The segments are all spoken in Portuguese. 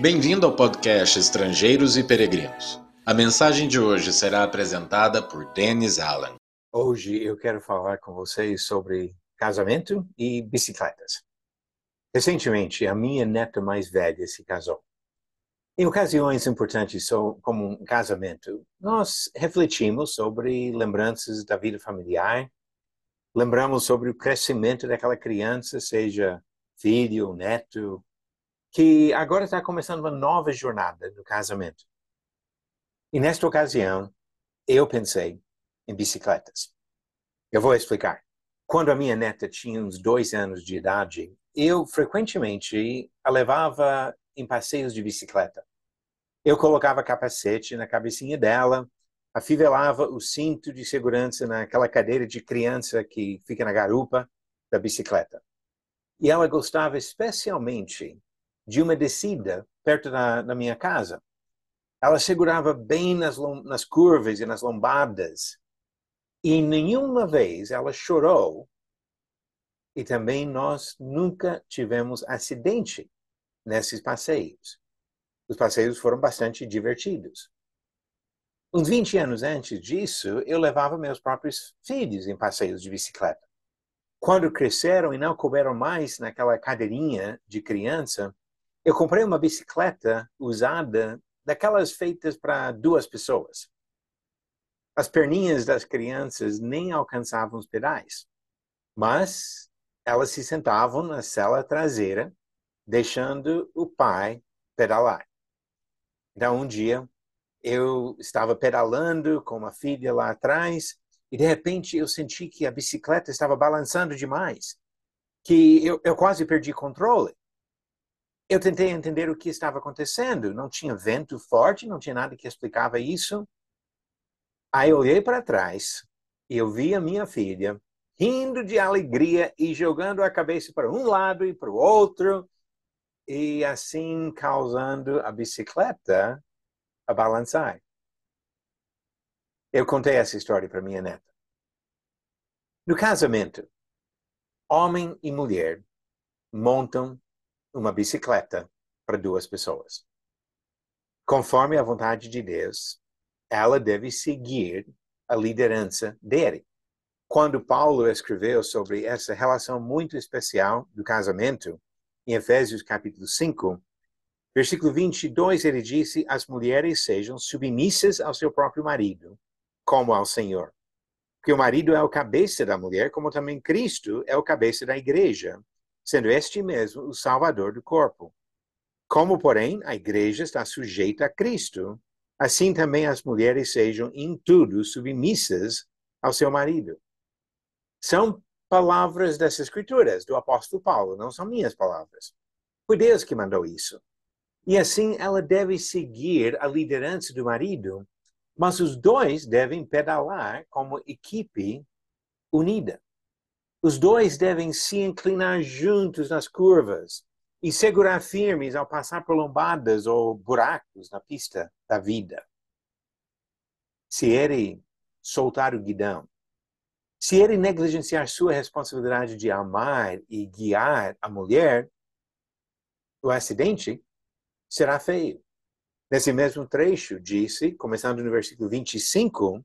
Bem-vindo ao podcast Estrangeiros e Peregrinos. A mensagem de hoje será apresentada por Dennis Allen. Hoje eu quero falar com vocês sobre casamento e bicicletas. Recentemente, a minha neta mais velha se casou. Em ocasiões importantes, como um casamento, nós refletimos sobre lembranças da vida familiar, lembramos sobre o crescimento daquela criança, seja filho, neto, que agora está começando uma nova jornada no casamento. E nesta ocasião, eu pensei em bicicletas. Eu vou explicar. Quando a minha neta tinha uns dois anos de idade, eu frequentemente a levava em passeios de bicicleta. Eu colocava capacete na cabecinha dela, afivelava o cinto de segurança naquela cadeira de criança que fica na garupa da bicicleta. E ela gostava especialmente de uma descida perto da, da minha casa. Ela segurava bem nas, nas curvas e nas lombadas. E nenhuma vez ela chorou. E também nós nunca tivemos acidente nesses passeios. Os passeios foram bastante divertidos. Uns 20 anos antes disso, eu levava meus próprios filhos em passeios de bicicleta. Quando cresceram e não couberam mais naquela cadeirinha de criança, eu comprei uma bicicleta usada, daquelas feitas para duas pessoas. As perninhas das crianças nem alcançavam os pedais, mas elas se sentavam na cela traseira, deixando o pai pedalar. Então, um dia, eu estava pedalando com uma filha lá atrás e, de repente, eu senti que a bicicleta estava balançando demais, que eu, eu quase perdi controle. Eu tentei entender o que estava acontecendo. Não tinha vento forte, não tinha nada que explicava isso. Aí eu olhei para trás e eu vi a minha filha rindo de alegria e jogando a cabeça para um lado e para o outro e assim causando a bicicleta a balançar. Eu contei essa história para minha neta. No casamento, homem e mulher montam uma bicicleta para duas pessoas. Conforme a vontade de Deus, ela deve seguir a liderança dele. Quando Paulo escreveu sobre essa relação muito especial do casamento, em Efésios capítulo 5, versículo 22, ele disse: As mulheres sejam submissas ao seu próprio marido, como ao Senhor. Porque o marido é o cabeça da mulher, como também Cristo é o cabeça da igreja, sendo este mesmo o Salvador do corpo. Como, porém, a igreja está sujeita a Cristo, assim também as mulheres sejam em tudo submissas ao seu marido. São palavras das Escrituras, do apóstolo Paulo, não são minhas palavras. Foi Deus que mandou isso. E assim ela deve seguir a liderança do marido, mas os dois devem pedalar como equipe unida. Os dois devem se inclinar juntos nas curvas e segurar firmes ao passar por lombadas ou buracos na pista da vida. Se ele soltar o guidão, se ele negligenciar sua responsabilidade de amar e guiar a mulher, o acidente será feio. Nesse mesmo trecho, disse, começando no versículo 25,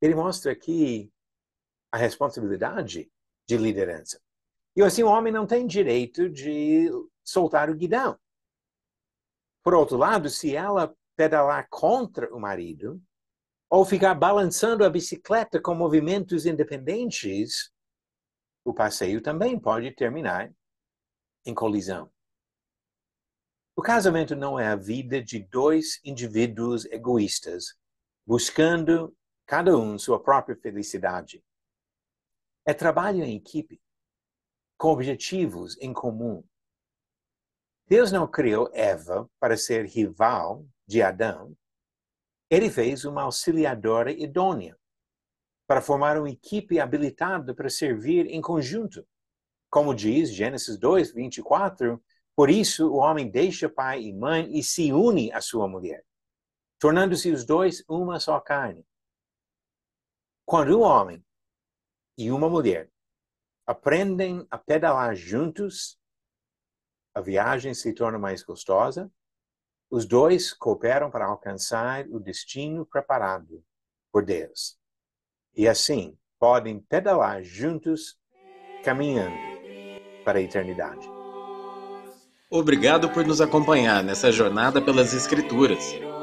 ele mostra aqui a responsabilidade de liderança. E assim, o homem não tem direito de soltar o guidão. Por outro lado, se ela pedalar contra o marido, ou ficar balançando a bicicleta com movimentos independentes, o passeio também pode terminar em colisão. O casamento não é a vida de dois indivíduos egoístas buscando cada um sua própria felicidade. É trabalho em equipe, com objetivos em comum. Deus não criou Eva para ser rival de Adão. Ele fez uma auxiliadora idônea para formar uma equipe habilitada para servir em conjunto. Como diz Gênesis 2, 24, por isso o homem deixa pai e mãe e se une à sua mulher, tornando-se os dois uma só carne. Quando um homem e uma mulher aprendem a pedalar juntos, a viagem se torna mais gostosa. Os dois cooperam para alcançar o destino preparado por Deus. E assim podem pedalar juntos, caminhando para a eternidade. Obrigado por nos acompanhar nessa jornada pelas Escrituras.